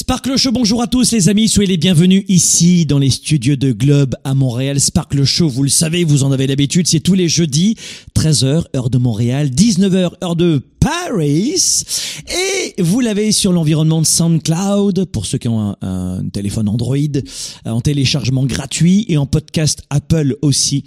Sparkle Show, bonjour à tous les amis, soyez les bienvenus ici dans les studios de Globe à Montréal. Sparkle Show, vous le savez, vous en avez l'habitude, c'est tous les jeudis, 13h heure de Montréal, 19h heure de Paris. Et vous l'avez sur l'environnement de SoundCloud pour ceux qui ont un, téléphone Android euh, en téléchargement gratuit et en podcast Apple aussi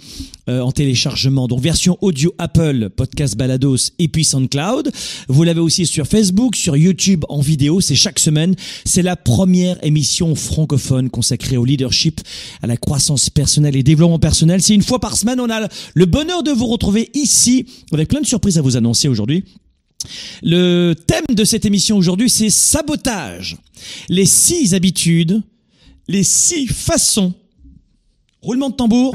euh, en téléchargement. Donc version audio Apple, podcast Balados et puis SoundCloud. Vous l'avez aussi sur Facebook, sur YouTube en vidéo. C'est chaque semaine. C'est la première émission francophone consacrée au leadership, à la croissance personnelle et développement personnel. C'est une fois par semaine. On a le bonheur de vous retrouver ici avec plein de surprises à vous annoncer aujourd'hui. Le thème de cette émission aujourd'hui, c'est sabotage. Les six habitudes, les six façons, roulement de tambour,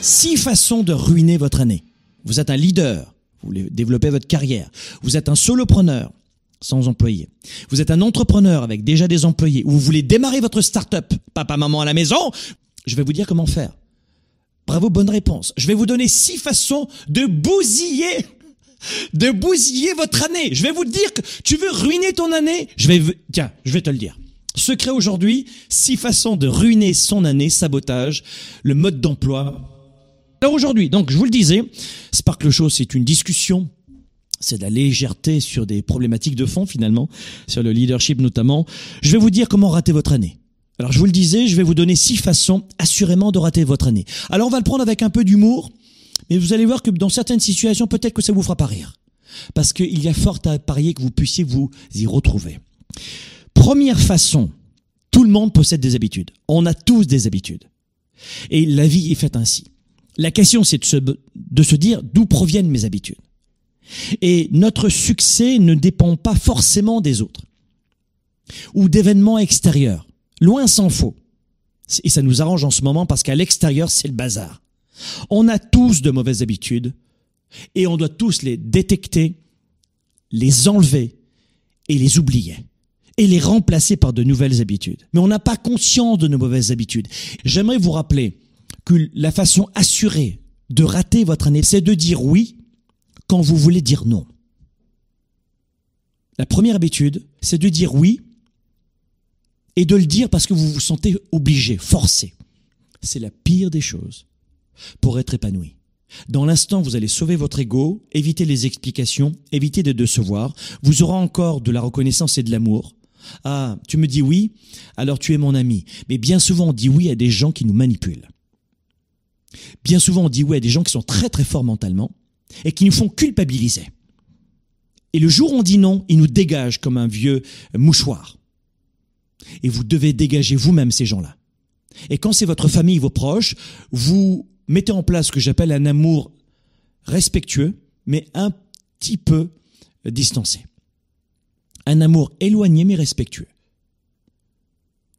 six façons de ruiner votre année. Vous êtes un leader, vous voulez développer votre carrière. Vous êtes un solopreneur sans employé. Vous êtes un entrepreneur avec déjà des employés ou vous voulez démarrer votre start-up, papa, maman à la maison. Je vais vous dire comment faire. Bravo, bonne réponse. Je vais vous donner six façons de bousiller de bousiller votre année. Je vais vous dire que tu veux ruiner ton année. Je vais, tiens, je vais te le dire. Secret aujourd'hui, six façons de ruiner son année, sabotage, le mode d'emploi. Alors aujourd'hui, donc je vous le disais, Sparkle Show, c'est une discussion c'est de la légèreté sur des problématiques de fond finalement, sur le leadership notamment. Je vais vous dire comment rater votre année. Alors je vous le disais, je vais vous donner six façons assurément de rater votre année. Alors on va le prendre avec un peu d'humour, mais vous allez voir que dans certaines situations, peut-être que ça vous fera pas rire. Parce qu'il y a fort à parier que vous puissiez vous y retrouver. Première façon, tout le monde possède des habitudes. On a tous des habitudes. Et la vie est faite ainsi. La question, c'est de se, de se dire d'où proviennent mes habitudes. Et notre succès ne dépend pas forcément des autres ou d'événements extérieurs. Loin s'en faut. Et ça nous arrange en ce moment parce qu'à l'extérieur, c'est le bazar. On a tous de mauvaises habitudes et on doit tous les détecter, les enlever et les oublier et les remplacer par de nouvelles habitudes. Mais on n'a pas conscience de nos mauvaises habitudes. J'aimerais vous rappeler que la façon assurée de rater votre année, c'est de dire oui quand vous voulez dire non. La première habitude, c'est de dire oui et de le dire parce que vous vous sentez obligé, forcé. C'est la pire des choses pour être épanoui. Dans l'instant, vous allez sauver votre ego, éviter les explications, éviter de décevoir. Vous aurez encore de la reconnaissance et de l'amour. Ah, tu me dis oui, alors tu es mon ami. Mais bien souvent, on dit oui à des gens qui nous manipulent. Bien souvent, on dit oui à des gens qui sont très très forts mentalement et qui nous font culpabiliser. Et le jour où on dit non, ils nous dégagent comme un vieux mouchoir. Et vous devez dégager vous-même ces gens-là. Et quand c'est votre famille, vos proches, vous mettez en place ce que j'appelle un amour respectueux, mais un petit peu distancé. Un amour éloigné mais respectueux.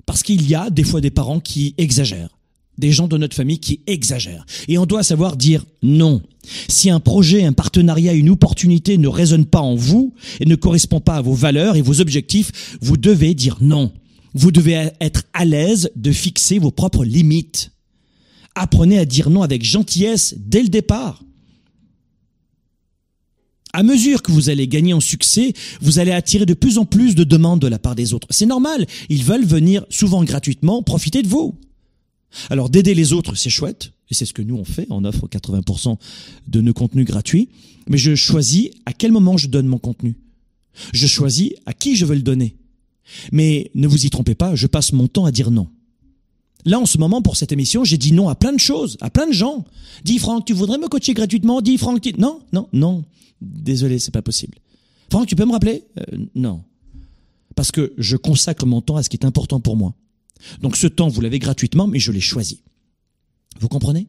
Parce qu'il y a des fois des parents qui exagèrent, des gens de notre famille qui exagèrent. Et on doit savoir dire non. Si un projet, un partenariat, une opportunité ne résonne pas en vous et ne correspond pas à vos valeurs et vos objectifs, vous devez dire non. Vous devez être à l'aise de fixer vos propres limites. Apprenez à dire non avec gentillesse dès le départ. À mesure que vous allez gagner en succès, vous allez attirer de plus en plus de demandes de la part des autres. C'est normal, ils veulent venir souvent gratuitement profiter de vous. Alors d'aider les autres, c'est chouette, et c'est ce que nous on fait, on offre 80% de nos contenus gratuits, mais je choisis à quel moment je donne mon contenu. Je choisis à qui je veux le donner. Mais ne vous y trompez pas, je passe mon temps à dire non. Là, en ce moment, pour cette émission, j'ai dit non à plein de choses, à plein de gens. Dis Franck, tu voudrais me coacher gratuitement? Dis Franck, tu... non, non, non. Désolé, c'est pas possible. Franck, tu peux me rappeler? Euh, Non. Parce que je consacre mon temps à ce qui est important pour moi. Donc ce temps, vous l'avez gratuitement, mais je l'ai choisi. Vous comprenez?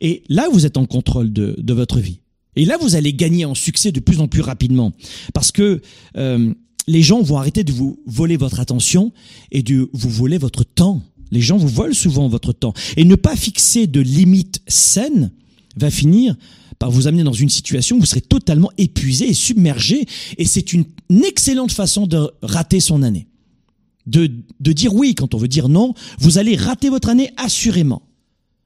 Et là, vous êtes en contrôle de, de, votre vie. Et là, vous allez gagner en succès de plus en plus rapidement. Parce que euh, les gens vont arrêter de vous voler votre attention et de vous voler votre temps. Les gens vous volent souvent votre temps. Et ne pas fixer de limites saines va finir par vous amener dans une situation où vous serez totalement épuisé et submergé. Et c'est une, excellente façon de rater son année. De, de dire oui quand on veut dire non, vous allez rater votre année assurément.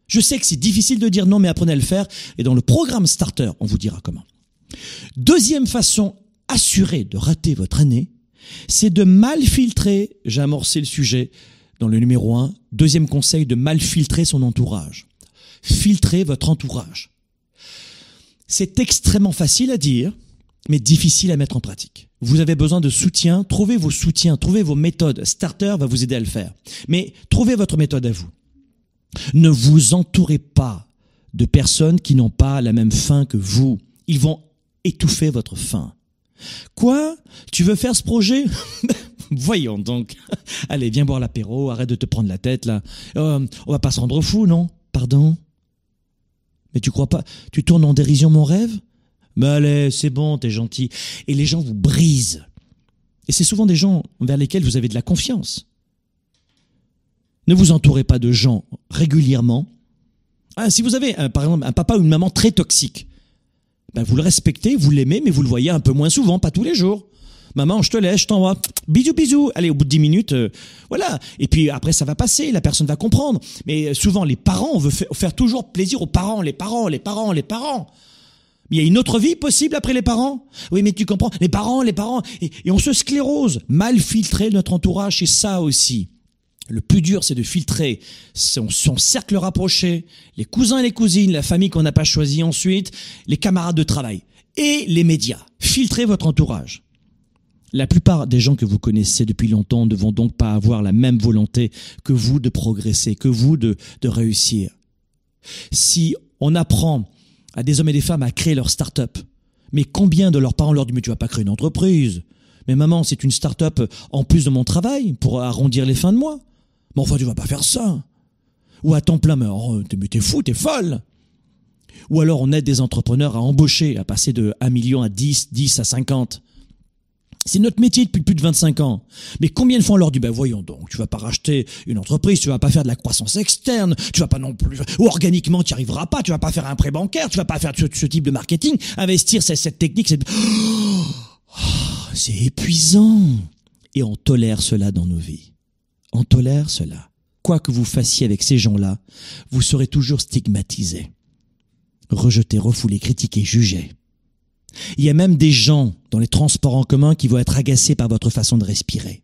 Je sais que c'est difficile de dire non, mais apprenez à le faire. Et dans le programme Starter, on vous dira comment. Deuxième façon assurée de rater votre année, c'est de mal filtrer, j'ai amorcé le sujet dans le numéro 1, deuxième conseil, de mal filtrer son entourage. Filtrez votre entourage. C'est extrêmement facile à dire, mais difficile à mettre en pratique. Vous avez besoin de soutien, trouvez vos soutiens, trouvez vos méthodes. Starter va vous aider à le faire. Mais trouvez votre méthode à vous. Ne vous entourez pas de personnes qui n'ont pas la même faim que vous. Ils vont étouffer votre faim. Quoi? Tu veux faire ce projet? Voyons donc. Allez, viens boire l'apéro, arrête de te prendre la tête là. Euh, on va pas se rendre fou, non? Pardon? Mais tu crois pas? Tu tournes en dérision mon rêve? Mais allez, c'est bon, t'es gentil. Et les gens vous brisent. Et c'est souvent des gens vers lesquels vous avez de la confiance. Ne vous entourez pas de gens régulièrement. Ah, si vous avez, par exemple, un papa ou une maman très toxique, ben vous le respectez, vous l'aimez, mais vous le voyez un peu moins souvent, pas tous les jours. Maman, je te laisse, je t'envoie. Bisous, bisous. Allez, au bout de dix minutes, euh, voilà. Et puis après, ça va passer, la personne va comprendre. Mais euh, souvent, les parents, on veut faire toujours plaisir aux parents, les parents, les parents, les parents. Il y a une autre vie possible après les parents? Oui, mais tu comprends, les parents, les parents. Et, et on se sclérose. Mal filtrer notre entourage, c'est ça aussi. Le plus dur, c'est de filtrer son, cercle rapproché, les cousins et les cousines, la famille qu'on n'a pas choisie ensuite, les camarades de travail et les médias. Filtrez votre entourage. La plupart des gens que vous connaissez depuis longtemps ne vont donc pas avoir la même volonté que vous de progresser, que vous de, de réussir. Si on apprend à des hommes et des femmes à créer leur start-up, mais combien de leurs parents leur disent mais tu vas pas créer une entreprise Mais maman, c'est une start-up en plus de mon travail pour arrondir les fins de mois. Mais enfin, tu vas pas faire ça. Ou à temps plein, mais oh, t'es fou, t'es folle. Ou alors on aide des entrepreneurs à embaucher, à passer de 1 million à 10, 10 à 50. C'est notre métier depuis plus de 25 ans. Mais combien de fois on leur dit, ben voyons donc, tu vas pas racheter une entreprise, tu vas pas faire de la croissance externe, tu vas pas non plus, ou organiquement tu n'y arriveras pas, tu vas pas faire un prêt bancaire, tu vas pas faire ce, type de marketing, investir cette, cette technique, c'est, c'est épuisant. Et on tolère cela dans nos vies on tolère cela. Quoi que vous fassiez avec ces gens-là, vous serez toujours stigmatisé, rejeté, refoulé, critiqué, jugé. Il y a même des gens dans les transports en commun qui vont être agacés par votre façon de respirer,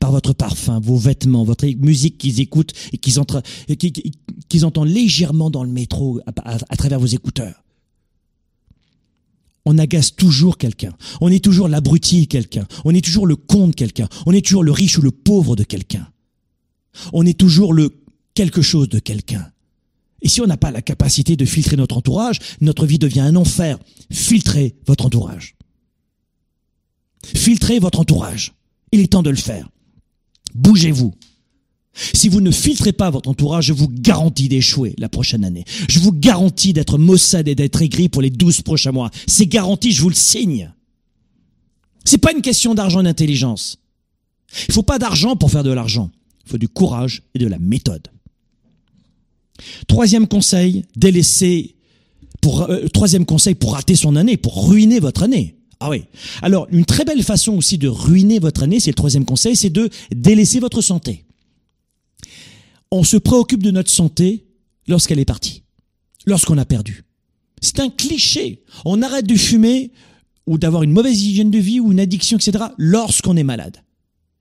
par votre parfum, vos vêtements, votre musique qu'ils écoutent et qu'ils entendent légèrement dans le métro à travers vos écouteurs on agace toujours quelqu'un. On est toujours l'abruti quelqu'un. On est toujours le con de quelqu'un. On est toujours le riche ou le pauvre de quelqu'un. On est toujours le quelque chose de quelqu'un. Et si on n'a pas la capacité de filtrer notre entourage, notre vie devient un enfer. Filtrez votre entourage. Filtrez votre entourage. Il est temps de le faire. Bougez-vous. Si vous ne filtrez pas votre entourage, je vous garantis d'échouer la prochaine année. Je vous garantis d'être maussade et d'être aigri pour les douze prochains mois. C'est garanti, je vous le signe. C'est pas une question d'argent et d'intelligence. Il faut pas d'argent pour faire de l'argent. Il faut du courage et de la méthode. Troisième conseil, délaisser pour, euh, troisième conseil pour rater son année, pour ruiner votre année. Ah oui. Alors, une très belle façon aussi de ruiner votre année, c'est le troisième conseil, c'est de délaisser votre santé. On se préoccupe de notre santé lorsqu'elle est partie, lorsqu'on a perdu. C'est un cliché. On arrête de fumer ou d'avoir une mauvaise hygiène de vie ou une addiction, etc., lorsqu'on est malade.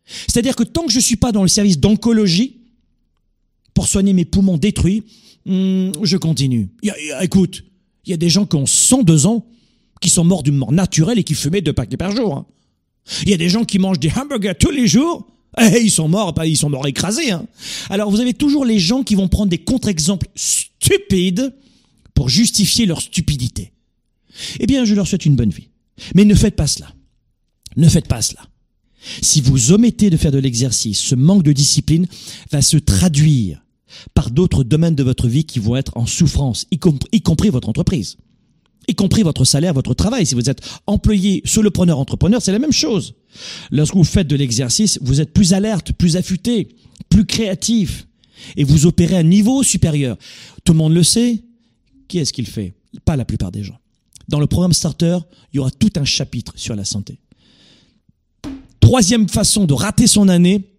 C'est-à-dire que tant que je suis pas dans le service d'oncologie pour soigner mes poumons détruits, hmm, je continue. écoute, il y a des gens qui ont 102 ans qui sont morts d'une mort naturelle et qui fumaient deux paquets par jour. Hein. Il y a des gens qui mangent des hamburgers tous les jours Eh, ils sont morts, ils sont morts écrasés. Hein. Alors vous avez toujours les gens qui vont prendre des contre-exemples stupides pour justifier leur stupidité. Eh bien, je leur souhaite une bonne vie. Mais ne faites pas cela. Ne faites pas cela. Si vous omettez de faire de l'exercice, ce manque de discipline va se traduire par d'autres domaines de votre vie qui vont être en souffrance, y, compris votre entreprise, y compris votre salaire, votre travail. Si vous êtes employé, solopreneur, entrepreneur, c'est la même chose. Lorsque vous faites de l'exercice, vous êtes plus alerte, plus affûté, plus créatif, et vous opérez à un niveau supérieur. Tout le monde le sait. Qui est-ce qui le fait? Pas la plupart des gens. Dans le programme Starter, il y aura tout un chapitre sur la santé. Troisième façon de rater son année,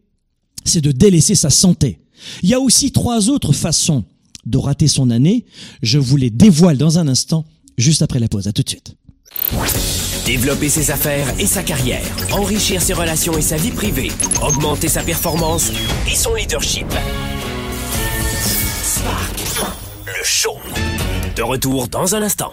c'est de délaisser sa santé. Il y a aussi trois autres façons de rater son année. Je vous les dévoile dans un instant, juste après la pause. À tout de suite. Développer ses affaires et sa carrière, enrichir ses relations et sa vie privée, augmenter sa performance et son leadership. Spark, le show. De retour dans un instant.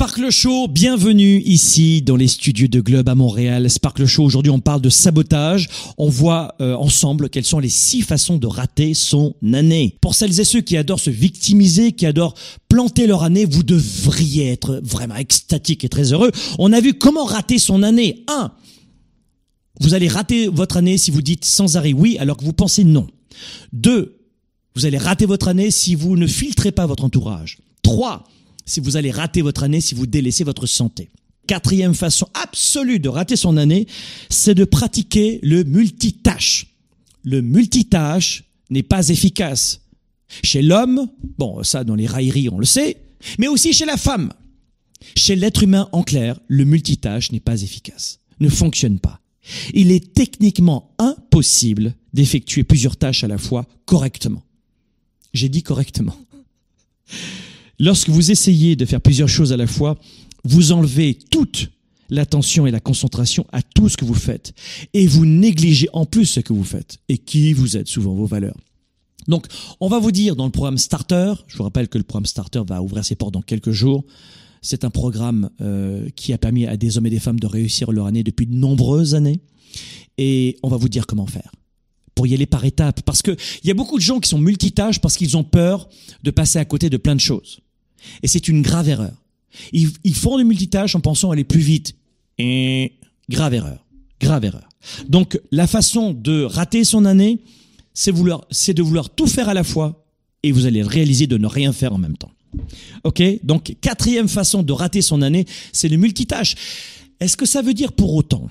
Sparkle Show, bienvenue ici dans les studios de Globe à Montréal. Sparkle Show, aujourd'hui on parle de sabotage. On voit euh, ensemble quelles sont les six façons de rater son année. Pour celles et ceux qui adorent se victimiser, qui adorent planter leur année, vous devriez être vraiment extatique et très heureux. On a vu comment rater son année. 1. Vous allez rater votre année si vous dites sans arrêt oui alors que vous pensez non. 2. Vous allez rater votre année si vous ne filtrez pas votre entourage. 3 si vous allez rater votre année, si vous délaissez votre santé. Quatrième façon absolue de rater son année, c'est de pratiquer le multitâche. Le multitâche n'est pas efficace. Chez l'homme, bon, ça dans les railleries on le sait, mais aussi chez la femme. Chez l'être humain en clair, le multitâche n'est pas efficace, ne fonctionne pas. Il est techniquement impossible d'effectuer plusieurs tâches à la fois correctement. J'ai dit correctement. Lorsque vous essayez de faire plusieurs choses à la fois, vous enlevez toute l'attention et la concentration à tout ce que vous faites. Et vous négligez en plus ce que vous faites et qui vous êtes, souvent vos valeurs. Donc, on va vous dire dans le programme Starter, je vous rappelle que le programme Starter va ouvrir ses portes dans quelques jours. C'est un programme euh, qui a permis à des hommes et des femmes de réussir leur année depuis de nombreuses années. Et on va vous dire comment faire pour y aller par étapes. Parce qu'il y a beaucoup de gens qui sont multitâches parce qu'ils ont peur de passer à côté de plein de choses. Et c'est une grave erreur. Ils, font du multitâche en pensant aller plus vite. Et grave erreur. Grave erreur. Donc, la façon de rater son année, c'est de vouloir tout faire à la fois et vous allez réaliser de ne rien faire en même temps. Ok? Donc, quatrième façon de rater son année, c'est le multitâche. Est-ce que ça veut dire pour autant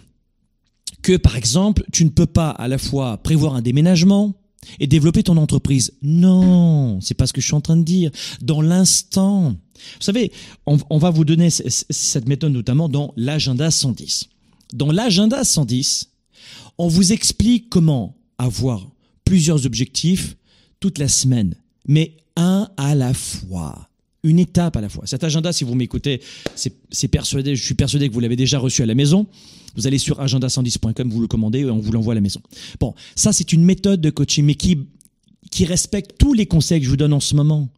que, par exemple, tu ne peux pas à la fois prévoir un déménagement, et développer ton entreprise. Non, c'est pas ce que je suis en train de dire. Dans l'instant. Vous savez, on, va vous donner cette méthode notamment dans l'agenda 110. Dans l'agenda 110, on vous explique comment avoir plusieurs objectifs toute la semaine, mais un à la fois une étape à la fois. Cet agenda, si vous m'écoutez, c'est persuadé, je suis persuadé que vous l'avez déjà reçu à la maison. Vous allez sur agenda110.com, vous le commandez et on vous l'envoie à la maison. Bon, ça c'est une méthode de coaching, mais qui qui respecte tous les conseils que je vous donne en ce moment.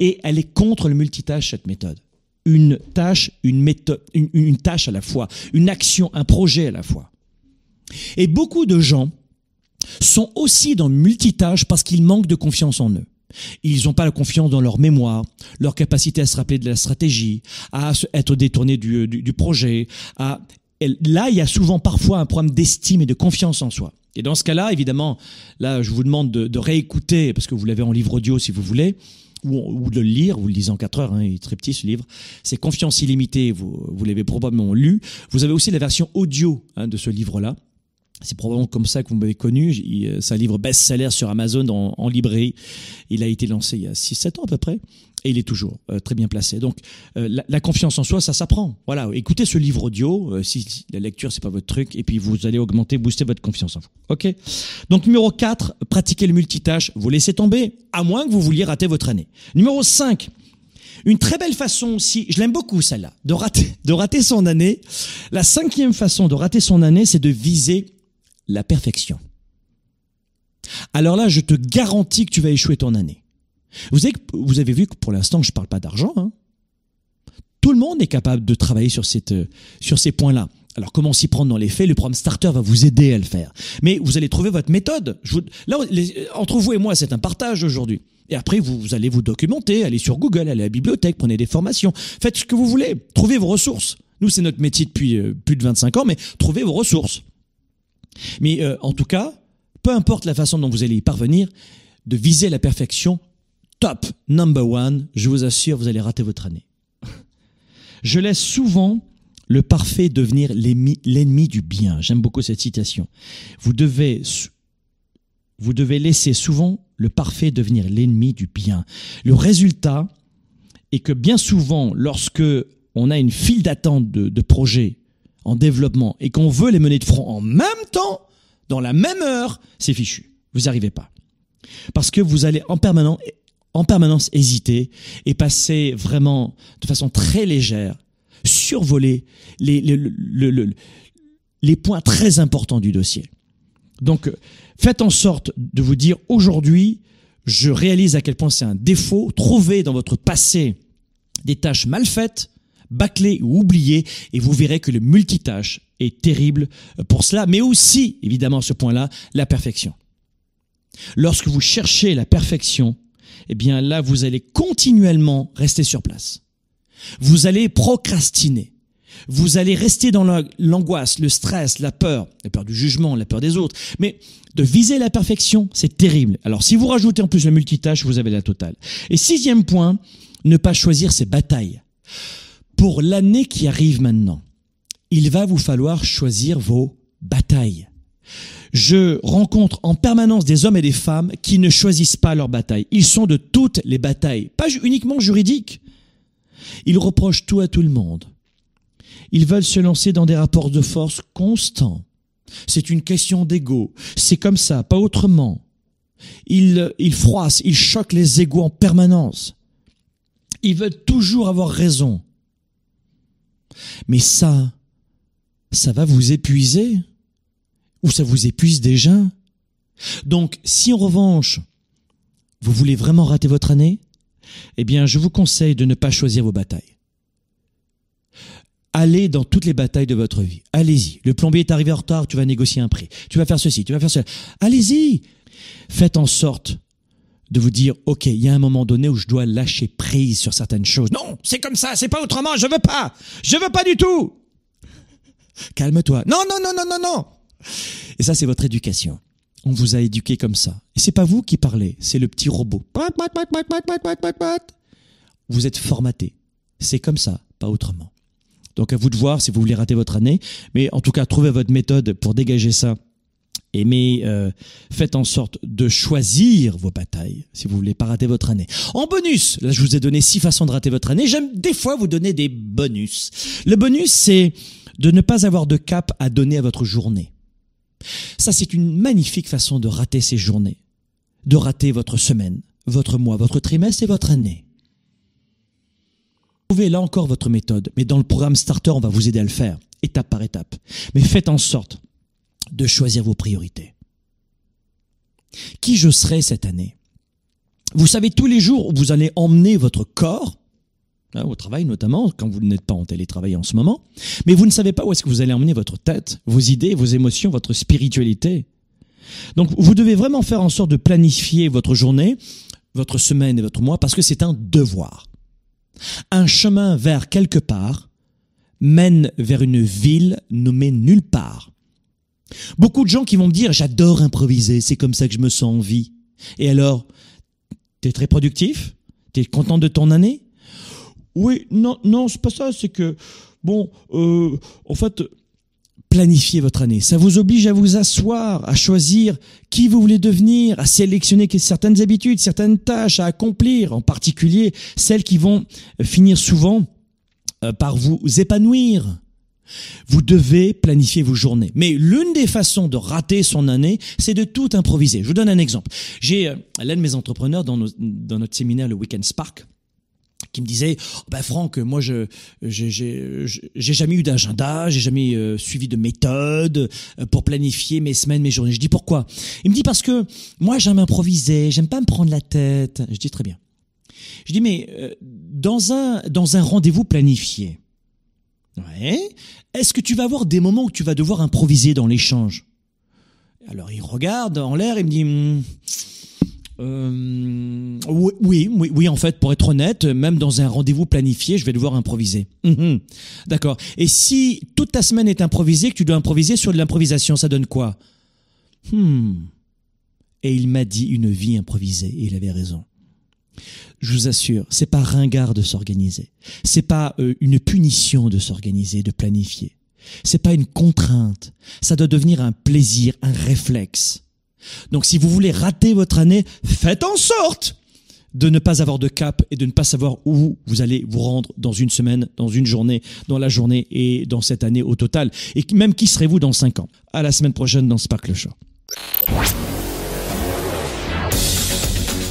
Et elle est contre le multitâche, cette méthode. Une tâche, une méthode, une, une tâche à la fois, une action, un projet à la fois. Et beaucoup de gens sont aussi dans le multitâche parce qu'ils manquent de confiance en eux. Ils n'ont pas la confiance dans leur mémoire, leur capacité à se rappeler de la stratégie, à être détournés du, du, projet. Là, il y a souvent parfois un problème d'estime et de confiance en soi. Et dans ce cas-là, évidemment, là, je vous demande de, réécouter, parce que vous l'avez en livre audio si vous voulez, ou, de le lire, vous le lisez en 4 heures, hein, il est très petit ce livre, c'est Confiance illimitée, vous, vous l'avez probablement lu. Vous avez aussi la version audio hein, de ce livre-là, c'est probablement comme ça que vous m'avez connu. C'est un livre best-seller sur Amazon en, librairie. Il a été lancé il y a 6-7 ans à peu près. Et il est toujours euh, très bien placé. Donc, euh, la, confiance en soi, ça s'apprend. Voilà, écoutez ce livre audio, euh, si, la lecture, c'est pas votre truc, et puis vous allez augmenter, booster votre confiance en vous. OK? Donc, numéro 4, pratiquez le multitâche. Vous laissez tomber, à moins que vous vouliez rater votre année. Numéro 5, une très belle façon aussi, je l'aime beaucoup celle-là, de rater, de rater son année. La cinquième façon de rater son année, c'est de viser la perfection. Alors là, je te garantis que tu vas échouer ton année. Vous avez, vu que pour l'instant, je ne parle pas d'argent. Hein. Tout le monde est capable de travailler sur, ces points-là. Alors comment s'y prendre dans les faits? Le programme Starter va vous aider à le faire. Mais vous allez trouver votre méthode. là, entre vous et moi, c'est un partage aujourd'hui. Et après, vous, vous, allez vous documenter, allez sur Google, allez à la bibliothèque, prenez des formations, faites ce que vous voulez, trouvez vos ressources. Nous, c'est notre métier depuis euh, plus de 25 ans, mais trouvez vos ressources. Mais euh, en tout cas, peu importe la façon dont vous allez y parvenir, de viser la perfection, top, number one, je vous assure, vous allez rater votre année. Je laisse souvent le parfait devenir l'ennemi du bien. J'aime beaucoup cette citation. Vous devez, vous devez laisser souvent le parfait devenir l'ennemi du bien. Le résultat est que bien souvent, lorsque on a une file d'attente de, de projets en développement et qu'on veut les mener de front en même temps, dans la même heure, c'est fichu. Vous n'y arrivez pas. Parce que vous allez en permanence, en permanence hésiter et passer vraiment de façon très légère, survoler les, les, les points très importants du dossier. Donc, faites en sorte de vous dire aujourd'hui, je réalise à quel point c'est un défaut. Trouvez dans votre passé des tâches mal faites, bâcler ou oublier, et vous verrez que le multitâche est terrible pour cela, mais aussi, évidemment, à ce point-là, la perfection. Lorsque vous cherchez la perfection, eh bien là, vous allez continuellement rester sur place. Vous allez procrastiner. Vous allez rester dans l'angoisse, le stress, la peur, la peur du jugement, la peur des autres. Mais de viser la perfection, c'est terrible. Alors si vous rajoutez en plus le multitâche, vous avez la totale. Et sixième point, ne pas choisir ses batailles pour l'année qui arrive maintenant, il va vous falloir choisir vos batailles. Je rencontre en permanence des hommes et des femmes qui ne choisissent pas leurs batailles. Ils sont de toutes les batailles, pas uniquement juridiques. Ils reprochent tout à tout le monde. Ils veulent se lancer dans des rapports de force constants. C'est une question d'ego. C'est comme ça, pas autrement. Ils, ils froissent, ils choquent les égos en permanence. Ils veulent toujours avoir raison. Mais ça, ça va vous épuiser Ou ça vous épuise déjà Donc, si en revanche, vous voulez vraiment rater votre année, eh bien, je vous conseille de ne pas choisir vos batailles. Allez dans toutes les batailles de votre vie. Allez-y. Le plombier est arrivé en retard, tu vas négocier un prix. Tu vas faire ceci, tu vas faire cela. Allez-y. Faites en sorte de vous dire, OK, il y a un moment donné où je dois lâcher prise sur certaines choses. Non, c'est comme ça, c'est pas autrement, je veux pas. Je veux pas du tout. Calme-toi. Non, non, non, non, non, non. Et ça, c'est votre éducation. On vous a éduqué comme ça. Et c'est pas vous qui parlez, c'est le petit robot. Vous êtes formaté. C'est comme ça, pas autrement. Donc à vous de voir si vous voulez rater votre année. Mais en tout cas, trouvez votre méthode pour dégager ça mais euh, faites en sorte de choisir vos batailles si vous voulez pas rater votre année. En bonus, là je vous ai donné six façons de rater votre année. J'aime des fois vous donner des bonus. Le bonus c'est de ne pas avoir de cap à donner à votre journée. Ça c'est une magnifique façon de rater ces journées, de rater votre semaine, votre mois, votre trimestre et votre année. Trouvez là encore votre méthode, mais dans le programme Starter on va vous aider à le faire, étape par étape. Mais faites en sorte de choisir vos priorités. Qui je serai cette année? Vous savez tous les jours où vous allez emmener votre corps hein, au travail notamment, quand vous n'êtes pas en télétravail en ce moment, mais vous ne savez pas où est-ce que vous allez emmener votre tête, vos idées, vos émotions, votre spiritualité. Donc vous devez vraiment faire en sorte de planifier votre journée, votre semaine et votre mois, parce que c'est un devoir. Un chemin vers quelque part mène vers une ville nommée nulle part. Beaucoup de gens qui vont me dire j'adore improviser, c'est comme ça que je me sens en vie. Et alors, t'es très productif? T'es content de ton année? Oui, non, non, c'est pas ça, c'est que, bon, euh, en fait, planifier votre année. Ça vous oblige à vous asseoir, à choisir qui vous voulez devenir, à sélectionner certaines habitudes, certaines tâches à accomplir, en particulier celles qui vont finir souvent euh, par vous épanouir. Vous devez planifier vos journées. Mais l'une des façons de rater son année, c'est de tout improviser. Je vous donne un exemple. J'ai euh, l'un de mes entrepreneurs dans, dans notre séminaire, le Weekend Spark, qui me disait oh ben Franck moi je j'ai jamais eu d'agenda j'ai jamais euh, suivi de méthode euh, pour planifier mes semaines mes journées je dis pourquoi? Il me dit parce que moi j'aime improviser j'aime pas me prendre la tête je dis très bien je dis mais dans un dans un rendez-vous planifié Ouais. Est-ce que tu vas avoir des moments où tu vas devoir improviser dans l'échange? Alors il regarde en l'air et me dit hmm, euh, oui, oui, oui, en fait, pour être honnête, même dans un rendez-vous planifié, je vais devoir improviser. Mhm. D'accord. Et si toute ta semaine est improvisée, que tu dois improviser sur de l'improvisation, ça donne quoi? Hmm. Et il m'a dit une vie improvisée, et il avait raison. Je vous assure, c'est pas ringard de s'organiser. C'est pas euh, une punition de s'organiser, de planifier. C'est pas une contrainte. Ça doit devenir un plaisir, un réflexe. Donc si vous voulez rater votre année, faites en sorte de ne pas avoir de cap et de ne pas savoir où vous allez vous rendre dans une semaine, dans une journée, dans la journée et dans cette année au total. Et même qui serez-vous dans cinq ans? À la semaine prochaine dans Sparkle Show.